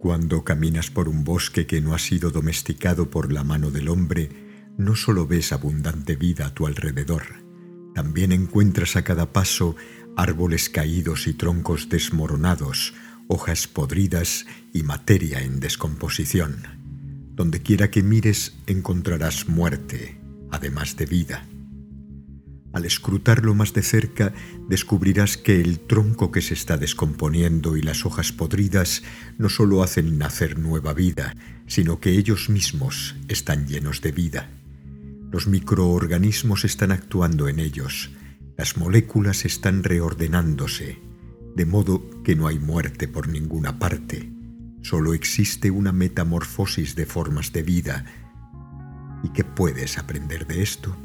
Cuando caminas por un bosque que no ha sido domesticado por la mano del hombre, no solo ves abundante vida a tu alrededor, también encuentras a cada paso árboles caídos y troncos desmoronados, hojas podridas y materia en descomposición. Donde quiera que mires encontrarás muerte, además de vida. Al escrutarlo más de cerca, descubrirás que el tronco que se está descomponiendo y las hojas podridas no solo hacen nacer nueva vida, sino que ellos mismos están llenos de vida. Los microorganismos están actuando en ellos, las moléculas están reordenándose, de modo que no hay muerte por ninguna parte, solo existe una metamorfosis de formas de vida. ¿Y qué puedes aprender de esto?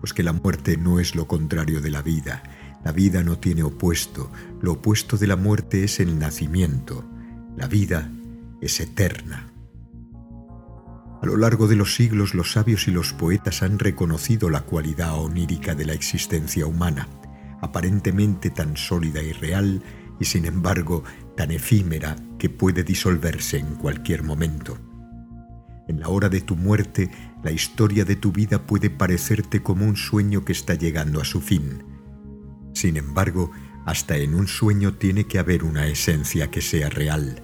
Pues que la muerte no es lo contrario de la vida. La vida no tiene opuesto. Lo opuesto de la muerte es el nacimiento. La vida es eterna. A lo largo de los siglos los sabios y los poetas han reconocido la cualidad onírica de la existencia humana, aparentemente tan sólida y real y sin embargo tan efímera que puede disolverse en cualquier momento. En la hora de tu muerte, la historia de tu vida puede parecerte como un sueño que está llegando a su fin. Sin embargo, hasta en un sueño tiene que haber una esencia que sea real.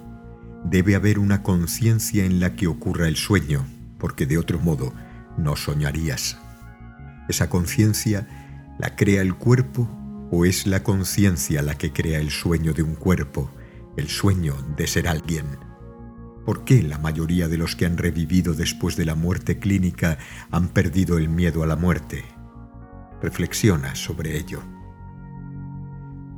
Debe haber una conciencia en la que ocurra el sueño, porque de otro modo no soñarías. ¿Esa conciencia la crea el cuerpo o es la conciencia la que crea el sueño de un cuerpo, el sueño de ser alguien? ¿Por qué la mayoría de los que han revivido después de la muerte clínica han perdido el miedo a la muerte? Reflexiona sobre ello.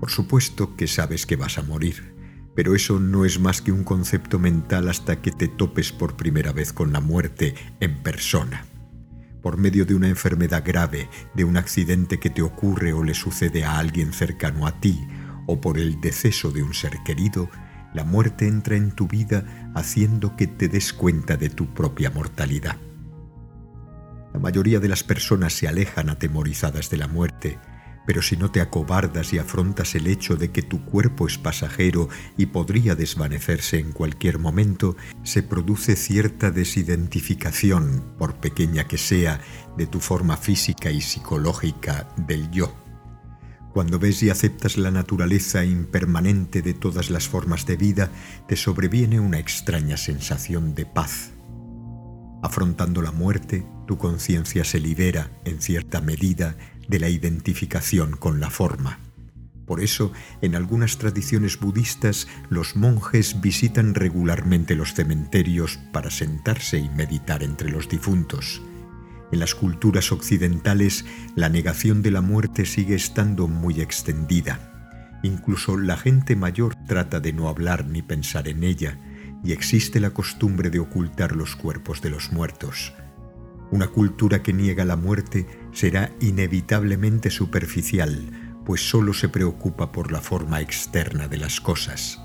Por supuesto que sabes que vas a morir, pero eso no es más que un concepto mental hasta que te topes por primera vez con la muerte en persona. Por medio de una enfermedad grave, de un accidente que te ocurre o le sucede a alguien cercano a ti, o por el deceso de un ser querido, la muerte entra en tu vida haciendo que te des cuenta de tu propia mortalidad. La mayoría de las personas se alejan atemorizadas de la muerte, pero si no te acobardas y afrontas el hecho de que tu cuerpo es pasajero y podría desvanecerse en cualquier momento, se produce cierta desidentificación, por pequeña que sea, de tu forma física y psicológica del yo. Cuando ves y aceptas la naturaleza impermanente de todas las formas de vida, te sobreviene una extraña sensación de paz. Afrontando la muerte, tu conciencia se libera, en cierta medida, de la identificación con la forma. Por eso, en algunas tradiciones budistas, los monjes visitan regularmente los cementerios para sentarse y meditar entre los difuntos. En las culturas occidentales, la negación de la muerte sigue estando muy extendida. Incluso la gente mayor trata de no hablar ni pensar en ella, y existe la costumbre de ocultar los cuerpos de los muertos. Una cultura que niega la muerte será inevitablemente superficial, pues solo se preocupa por la forma externa de las cosas.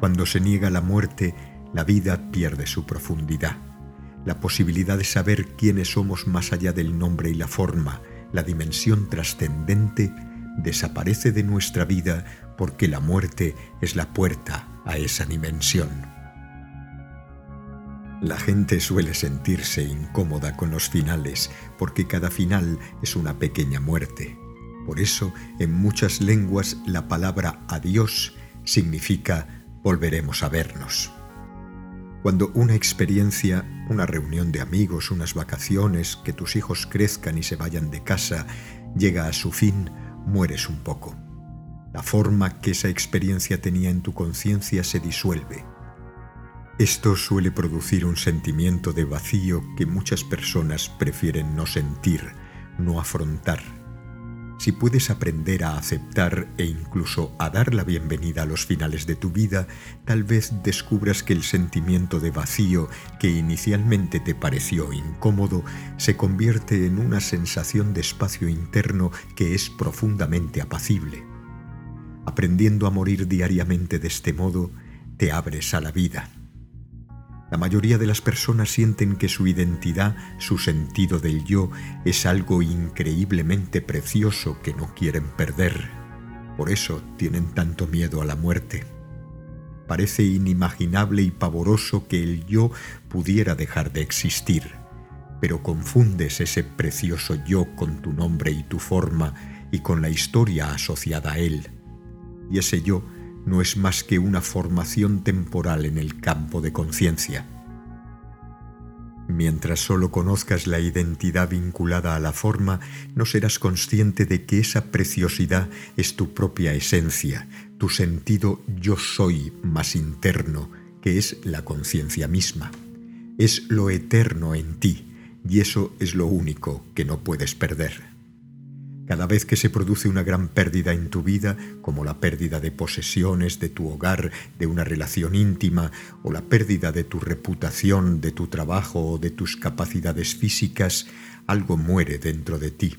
Cuando se niega la muerte, la vida pierde su profundidad la posibilidad de saber quiénes somos más allá del nombre y la forma, la dimensión trascendente, desaparece de nuestra vida porque la muerte es la puerta a esa dimensión. La gente suele sentirse incómoda con los finales porque cada final es una pequeña muerte. Por eso, en muchas lenguas la palabra adiós significa volveremos a vernos. Cuando una experiencia, una reunión de amigos, unas vacaciones, que tus hijos crezcan y se vayan de casa, llega a su fin, mueres un poco. La forma que esa experiencia tenía en tu conciencia se disuelve. Esto suele producir un sentimiento de vacío que muchas personas prefieren no sentir, no afrontar. Si puedes aprender a aceptar e incluso a dar la bienvenida a los finales de tu vida, tal vez descubras que el sentimiento de vacío que inicialmente te pareció incómodo se convierte en una sensación de espacio interno que es profundamente apacible. Aprendiendo a morir diariamente de este modo, te abres a la vida. La mayoría de las personas sienten que su identidad, su sentido del yo, es algo increíblemente precioso que no quieren perder. Por eso tienen tanto miedo a la muerte. Parece inimaginable y pavoroso que el yo pudiera dejar de existir, pero confundes ese precioso yo con tu nombre y tu forma y con la historia asociada a él. Y ese yo no es más que una formación temporal en el campo de conciencia. Mientras solo conozcas la identidad vinculada a la forma, no serás consciente de que esa preciosidad es tu propia esencia, tu sentido yo soy más interno, que es la conciencia misma. Es lo eterno en ti, y eso es lo único que no puedes perder. Cada vez que se produce una gran pérdida en tu vida, como la pérdida de posesiones, de tu hogar, de una relación íntima, o la pérdida de tu reputación, de tu trabajo o de tus capacidades físicas, algo muere dentro de ti.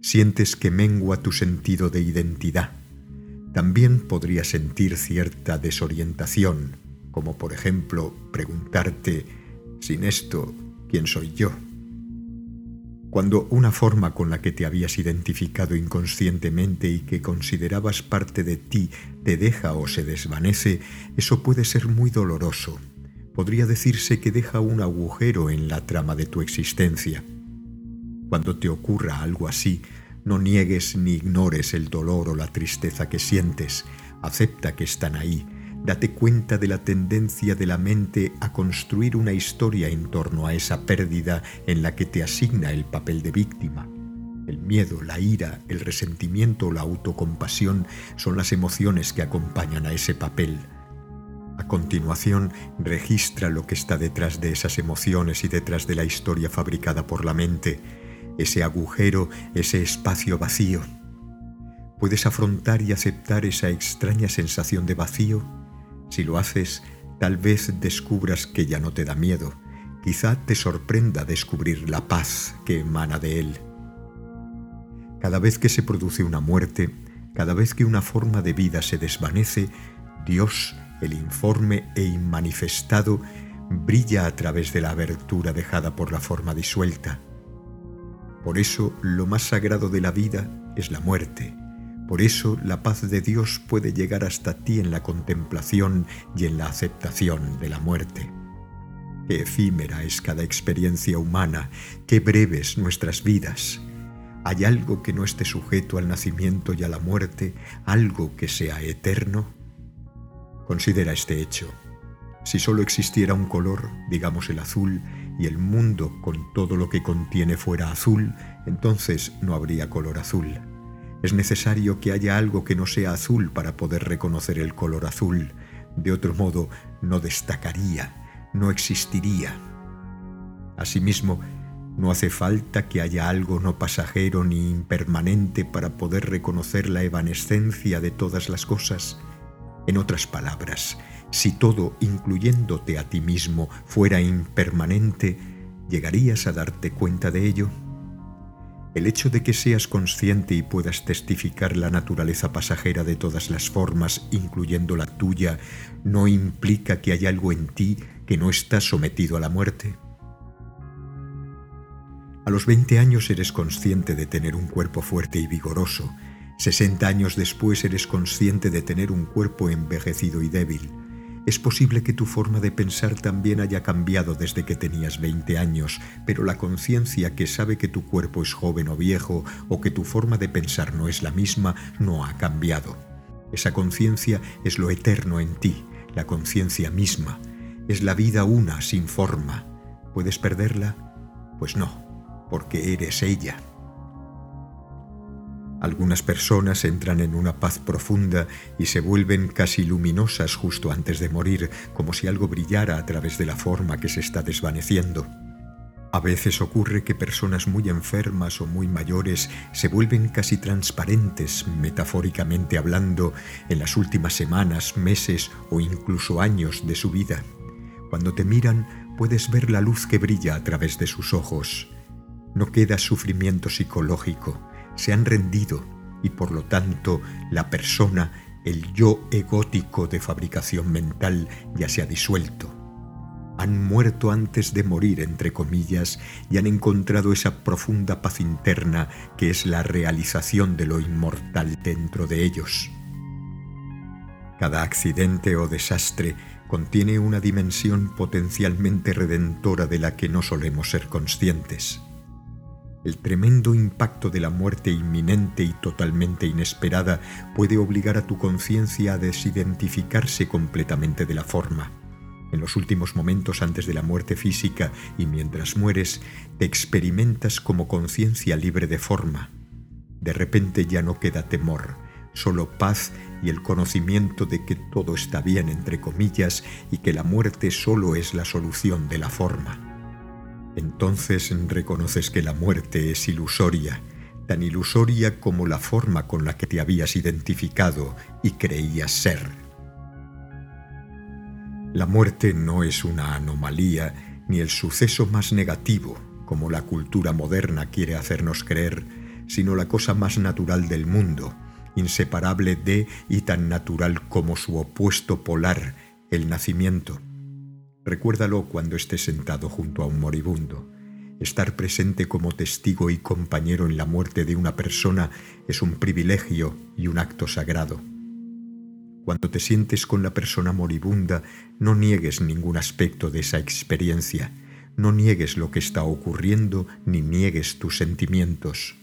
Sientes que mengua tu sentido de identidad. También podrías sentir cierta desorientación, como por ejemplo preguntarte, sin esto, ¿quién soy yo? Cuando una forma con la que te habías identificado inconscientemente y que considerabas parte de ti te deja o se desvanece, eso puede ser muy doloroso. Podría decirse que deja un agujero en la trama de tu existencia. Cuando te ocurra algo así, no niegues ni ignores el dolor o la tristeza que sientes, acepta que están ahí date cuenta de la tendencia de la mente a construir una historia en torno a esa pérdida en la que te asigna el papel de víctima. El miedo, la ira, el resentimiento o la autocompasión son las emociones que acompañan a ese papel. A continuación, registra lo que está detrás de esas emociones y detrás de la historia fabricada por la mente, ese agujero, ese espacio vacío. ¿Puedes afrontar y aceptar esa extraña sensación de vacío? Si lo haces, tal vez descubras que ya no te da miedo. Quizá te sorprenda descubrir la paz que emana de él. Cada vez que se produce una muerte, cada vez que una forma de vida se desvanece, Dios, el informe e inmanifestado, brilla a través de la abertura dejada por la forma disuelta. Por eso lo más sagrado de la vida es la muerte por eso la paz de Dios puede llegar hasta ti en la contemplación y en la aceptación de la muerte. Qué efímera es cada experiencia humana, qué breves nuestras vidas. ¿Hay algo que no esté sujeto al nacimiento y a la muerte, algo que sea eterno? Considera este hecho. Si solo existiera un color, digamos el azul, y el mundo con todo lo que contiene fuera azul, entonces no habría color azul. Es necesario que haya algo que no sea azul para poder reconocer el color azul. De otro modo, no destacaría, no existiría. Asimismo, no hace falta que haya algo no pasajero ni impermanente para poder reconocer la evanescencia de todas las cosas. En otras palabras, si todo, incluyéndote a ti mismo, fuera impermanente, ¿llegarías a darte cuenta de ello? El hecho de que seas consciente y puedas testificar la naturaleza pasajera de todas las formas, incluyendo la tuya, no implica que hay algo en ti que no está sometido a la muerte. A los 20 años eres consciente de tener un cuerpo fuerte y vigoroso. 60 años después eres consciente de tener un cuerpo envejecido y débil. Es posible que tu forma de pensar también haya cambiado desde que tenías 20 años, pero la conciencia que sabe que tu cuerpo es joven o viejo o que tu forma de pensar no es la misma no ha cambiado. Esa conciencia es lo eterno en ti, la conciencia misma. Es la vida una, sin forma. ¿Puedes perderla? Pues no, porque eres ella. Algunas personas entran en una paz profunda y se vuelven casi luminosas justo antes de morir, como si algo brillara a través de la forma que se está desvaneciendo. A veces ocurre que personas muy enfermas o muy mayores se vuelven casi transparentes, metafóricamente hablando, en las últimas semanas, meses o incluso años de su vida. Cuando te miran puedes ver la luz que brilla a través de sus ojos. No queda sufrimiento psicológico, se han rendido y por lo tanto la persona, el yo egótico de fabricación mental ya se ha disuelto han muerto antes de morir, entre comillas, y han encontrado esa profunda paz interna que es la realización de lo inmortal dentro de ellos. Cada accidente o desastre contiene una dimensión potencialmente redentora de la que no solemos ser conscientes. El tremendo impacto de la muerte inminente y totalmente inesperada puede obligar a tu conciencia a desidentificarse completamente de la forma en los últimos momentos antes de la muerte física y mientras mueres, te experimentas como conciencia libre de forma. De repente ya no queda temor, solo paz y el conocimiento de que todo está bien, entre comillas, y que la muerte solo es la solución de la forma. Entonces reconoces que la muerte es ilusoria, tan ilusoria como la forma con la que te habías identificado y creías ser. La muerte no es una anomalía ni el suceso más negativo, como la cultura moderna quiere hacernos creer, sino la cosa más natural del mundo, inseparable de y tan natural como su opuesto polar, el nacimiento. Recuérdalo cuando estés sentado junto a un moribundo. Estar presente como testigo y compañero en la muerte de una persona es un privilegio y un acto sagrado. Cuando te sientes con la persona moribunda, no niegues ningún aspecto de esa experiencia, no niegues lo que está ocurriendo ni niegues tus sentimientos.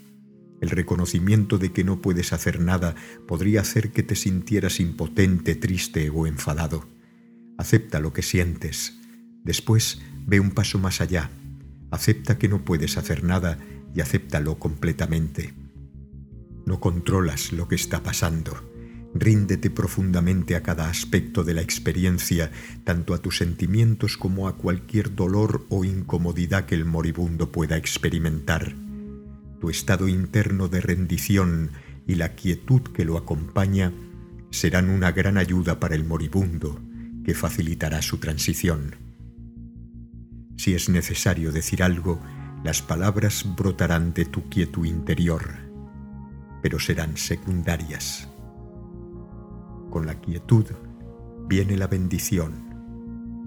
El reconocimiento de que no puedes hacer nada podría hacer que te sintieras impotente, triste o enfadado. Acepta lo que sientes. Después ve un paso más allá. Acepta que no puedes hacer nada y acéptalo completamente. No controlas lo que está pasando Ríndete profundamente a cada aspecto de la experiencia, tanto a tus sentimientos como a cualquier dolor o incomodidad que el moribundo pueda experimentar. Tu estado interno de rendición y la quietud que lo acompaña serán una gran ayuda para el moribundo, que facilitará su transición. Si es necesario decir algo, las palabras brotarán de tu quietud interior, pero serán secundarias. Con la quietud viene la bendición,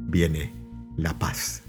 viene la paz.